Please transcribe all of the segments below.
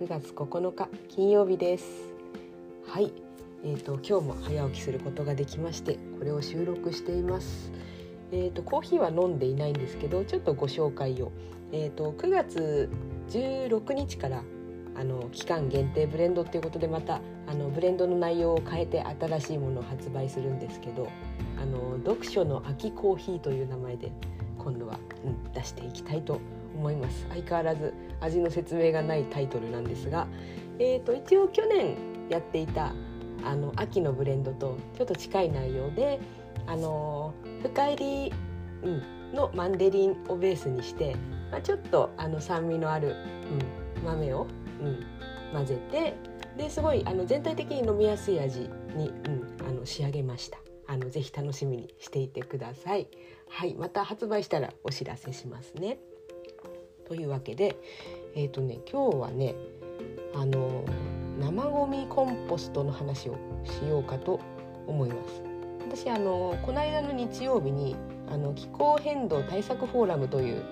9月9日金曜日です。はい。えーと、今日も早起きすることができましてこれを収録しています。えーと、コーヒーは飲んでいないんですけどちょっとご紹介を、えーと、9月16日からあの期間限定ブレンドっていうことでまたあのブレンドの内容を変えて新しいものを発売するんですけどあの読書の秋コーヒーという名前で今度は、うん、出していきたいと思います相変わらず味の説明がないタイトルなんですが、えーと、一応去年やっていたあの秋のブレンドとちょっと近い内容であの深入り、うん、のマンデリンをベースにして、まあ、ちょっとあの酸味のある、うん、豆を、うん、混ぜてですごいあの全体的に飲みやすい味に、うん、あの仕上げました。あのぜひ楽しみにしていてください。はい、また発売したらお知らせしますね。というわけで、えっ、ー、とね今日はねあの生ゴミコンポストの話をしようかと思います。私あのこの間の日曜日にあの気候変動対策フォーラムという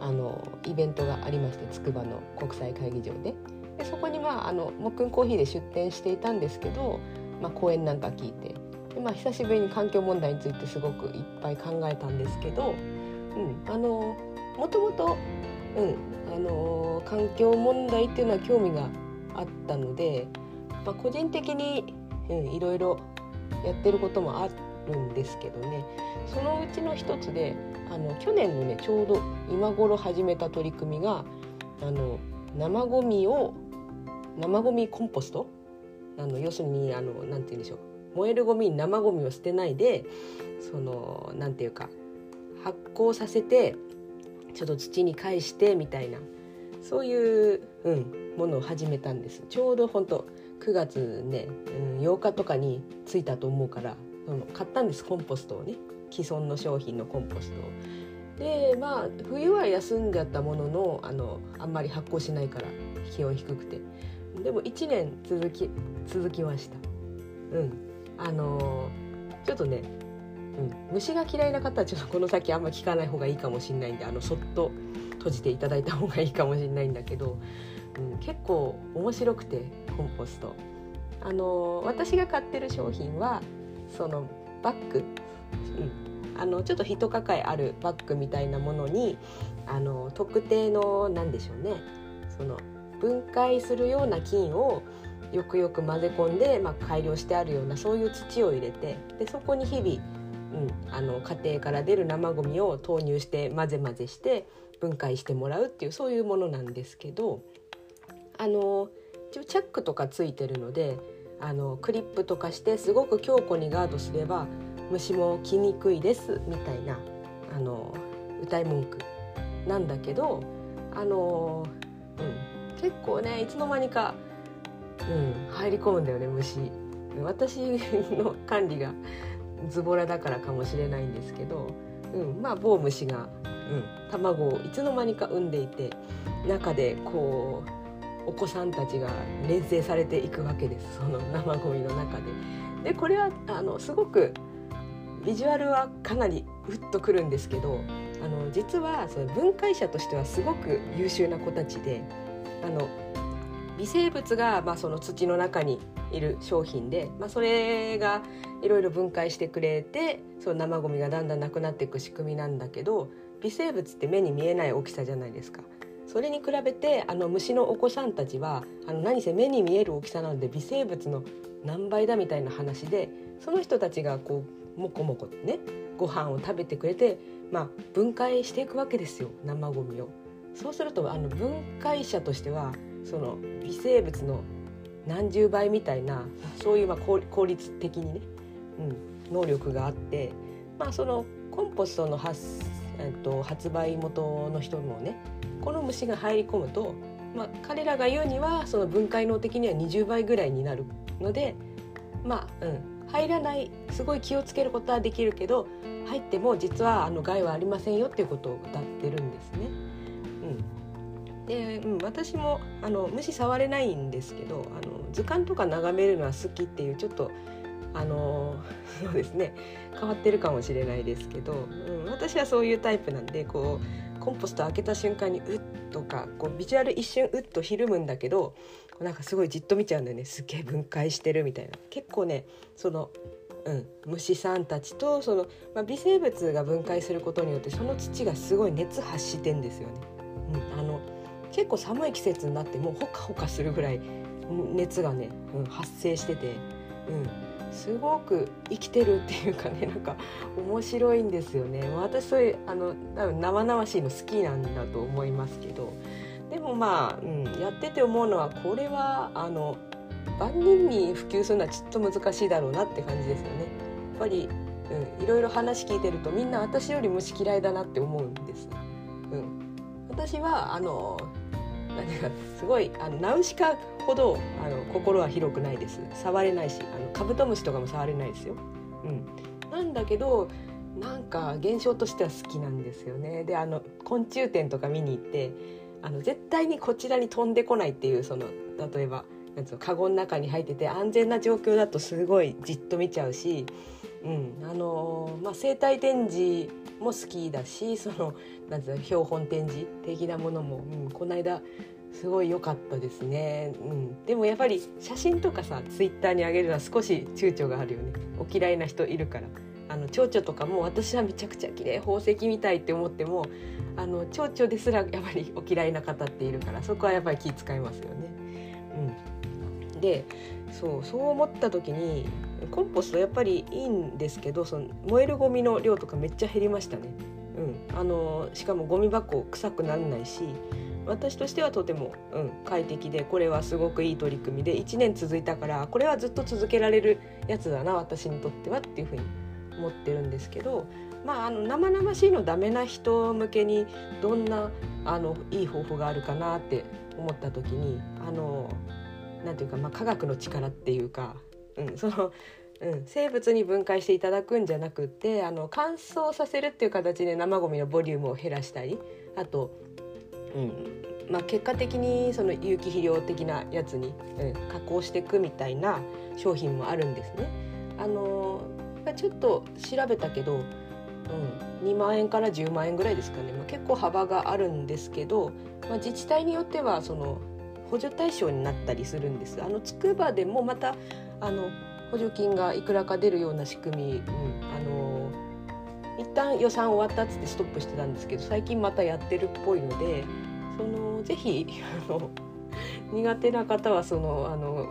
あのイベントがありまして筑波の国際会議場ででそこにまああのもっくんコーヒーで出店していたんですけど、まあ、講演なんか聞いてで、まあ、久しぶりに環境問題についてすごくいっぱい考えたんですけど、うん、あのもともとうん。あの、環境問題っていうのは興味があったので、まあ、個人的に、うん、いろいろやってることもあるんですけどね。そのうちの一つであの去年のねちょうど今頃始めた取り組みがあの生ゴミを生ゴミコンポスト？あの要するにあのなて言うんでしょう。燃えるゴミに生ゴミを捨てないでそのなんていうか発酵させてちょっと土に返してみたいな。そういう、うん、ものを始めたんです。ちょうど本当9月ね、うん、8日とかに着いたと思うからその買ったんですコンポストをね。既存の商品のコンポストを。でまあ冬は休んじゃったもののあのあんまり発酵しないから気温低くて。でも1年続き続きました。うん。あの、ちょっとねうん、虫が嫌いな方はちょっとこの先あんま聞かない方がいいかもしれないんであのそっと閉じていただいた方がいいかもしれないんだけど、うん、結構面白くてコンポスト。あの私が買ってる商品はそのバッグ、うん、あのちょっと一抱えあるバッグみたいなものにあの特定の何でしょうね。その分解するような菌をよくよく混ぜ込んで、まあ、改良してあるようなそういう土を入れてでそこに日々うん、あの家庭から出る生ゴミを投入して混ぜ混ぜして分解してもらうっていうそういうものなんですけどあの一応チャックとかついてるのであのクリップとかしてすごく強固にガードすれば虫も来にくいですみたいなあの歌い文句なんだけどあの、うん、結構ねいつの間にか、うん、入り込むんだよね虫。私の管理が。ズボラだからかもしれないんですけど、うん、まあ某虫が、うん、卵をいつの間にか産んでいて中でこうお子さんたちが連成されていくわけですその生ゴミの中で。でこれはあのすごくビジュアルはかなりウッとくるんですけどあの実はその分解者としてはすごく優秀な子たちであの微生物が、まあ、その土の中にいる商品で、まあ、それがいろいろ分解してくれてその生ゴミがだんだんなくなっていく仕組みなんだけど微生物って目に見えない大きさじゃないですか。それに比べてあの虫のお子さんたちはあの何せ目に見える大きさなので微生物の何倍だみたいな話でその人たちがこうもこもこねご飯を食べてくれて、まあ、分解していくわけですよ生ゴミを。そうするとあの分解者としてはその微生物の何十倍みたいなそういうま効率的にね、うん、能力があって、まあ、そのコンポストの発,、えっと、発売元の人もねこの虫が入り込むと、まあ、彼らが言うにはその分解能的には20倍ぐらいになるのでまあ、うん、入らないすごい気をつけることはできるけど入っても実はあの害はありませんよっていうことを謳ってるんですね。で、うん、私もあの虫触れないんですけどあの図鑑とか眺めるのは好きっていうちょっとあの そうですね変わってるかもしれないですけど、うん、私はそういうタイプなんでこうコンポスト開けた瞬間にうっとかこうビジュアル一瞬うっとひるむんだけどなんかすごいじっと見ちゃうんだよね。すげえ分解してるみたいな。結構ねそのうん、虫さんたちとその、まあ、微生物が分解することによってその土がすごい熱発してんですよね。うん、あの結構寒い季節になってもうほかほかするぐらい熱がね、うん、発生してて、うん、すごく生きてるっていうかねなんか面白いんですよね私そういうあの多分生々しいの好きなんだと思いますけどでもまあ、うん、やってて思うのはこれはあの万人に普及するのはちょっと難しいだろうなって感じですよね。やっぱり、うん、いろいろ話聞いてるとみんな私より虫嫌いだなって思うんです。うん、私はあの何かすごいあのナウシカほどあの心は広くないです触れないしあのカブトムシとかも触れないですよ。うん、なんだけどなんか現象としては好きなんですよね。であの昆虫展とか見に行ってあの絶対にこちらに飛んでこないっていうその例えばなんつうのカゴの中に入ってて安全な状況だとすごいじっと見ちゃうし、うん。あのまあ、生態展示も好きだしそのなんうの標本展示的なものも、うん、この間すごい良かったですね、うん、でもやっぱり写真とかさツイッターに上げるのは少し躊躇があるよね。お嫌いな人いるから。あの蝶々とかも私はめちゃくちゃ綺麗宝石みたいって思ってもあの蝶々ですらやっぱりお嫌いな方っているからそこはやっぱり気遣いますよね。うん、でそうそう思った時にコンポストやっぱりいいんですけどその燃えるゴミの量とかめっちゃ減りましたね。うん、あのしかもゴミ箱臭くならないし私としてはとても、うん、快適でこれはすごくいい取り組みで1年続いたからこれはずっと続けられるやつだな私にとってはっていうふうに思ってるんですけど、まあ、あの生々しいのダメな人向けにどんなあのいい方法があるかなって思った時にあのなんていうか、まあ、科学の力っていうか、うん、そのうん、生物に分解していただくんじゃなくてあの乾燥させるっていう形で生ごみのボリュームを減らしたりあとうんまあ、結果的にその有機肥料的なやつに、うん、加工していくみたいな商品もあるんですね。あのちょっと調べたけど、うん、2万円から10万円ぐらいですかね、まあ、結構幅があるんですけど、まあ、自治体によってはその補助対象になったりするんです。あの筑波でもまたあの補助金がいくらか出るような仕組み、うん、あの一旦予算終わったっつってストップしてたんですけど最近またやってるっぽいのでそのぜひあの苦手な方はそのあの、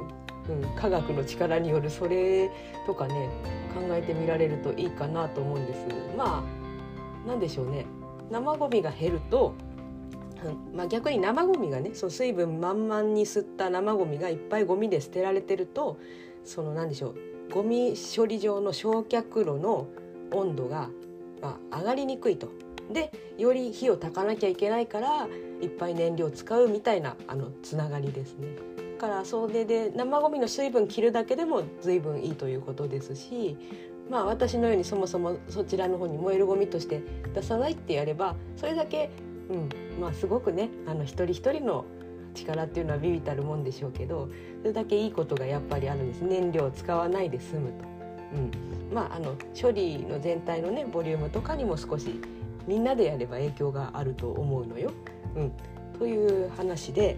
うん、科学の力によるそれとかね考えてみられるといいかなと思うんです。まあ何でしょうね生ゴミが減るとまあ、逆に生ゴミがねその水分満々に吸った生ゴミがいっぱいゴミで捨てられてるとその何でしょうゴミ処理場の焼却炉の温度がまあ、上がりにくいと。でより火を焚かなきゃいけないからいっぱい燃料を使うみたいなあのつながりですね。だからそれで生ゴミの水分切るだけでも随分いいということですしまあ私のようにそもそもそちらの方に燃えるゴミとして出さないってやればそれだけ、うんまあ、すごくねあの一人一人の力っていうのはビビたるもんでしょうけどそれだけいいことがやっぱりあるんです燃料を使わないで済むと。うんまあ、あの処理の全体のねボリュームとかにも少しみんなでやれば影響があると思うのよ。うん、という話で、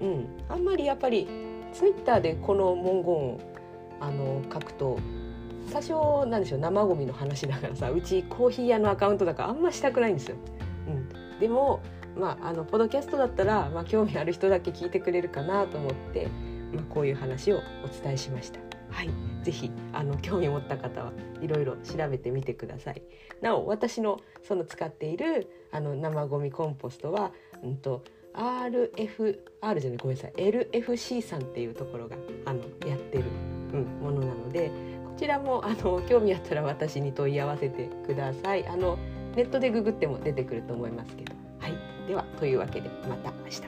うん、あんまりやっぱりツイッターでこの文言をあの書くと多少なんでしょう生ゴミの話だからさうちコーヒー屋のアカウントだからあんましたくないんですよ。でもまあ、あのポドキャストだったら、まあ、興味ある人だけ聞いてくれるかなと思って、まあ、こういう話をお伝えしました。はい、ぜひあの興味持った方はいろいろ調べてみてください。なお私のその使っているあの生ゴミコンポストは、うんと RF R じゃないごめんなさい LFC さんっていうところがあのやってる、うん、ものなのでこちらもあの興味あったら私に問い合わせてください。あのネットでググっても出てくると思いますけど。はい、ではというわけでまた明日。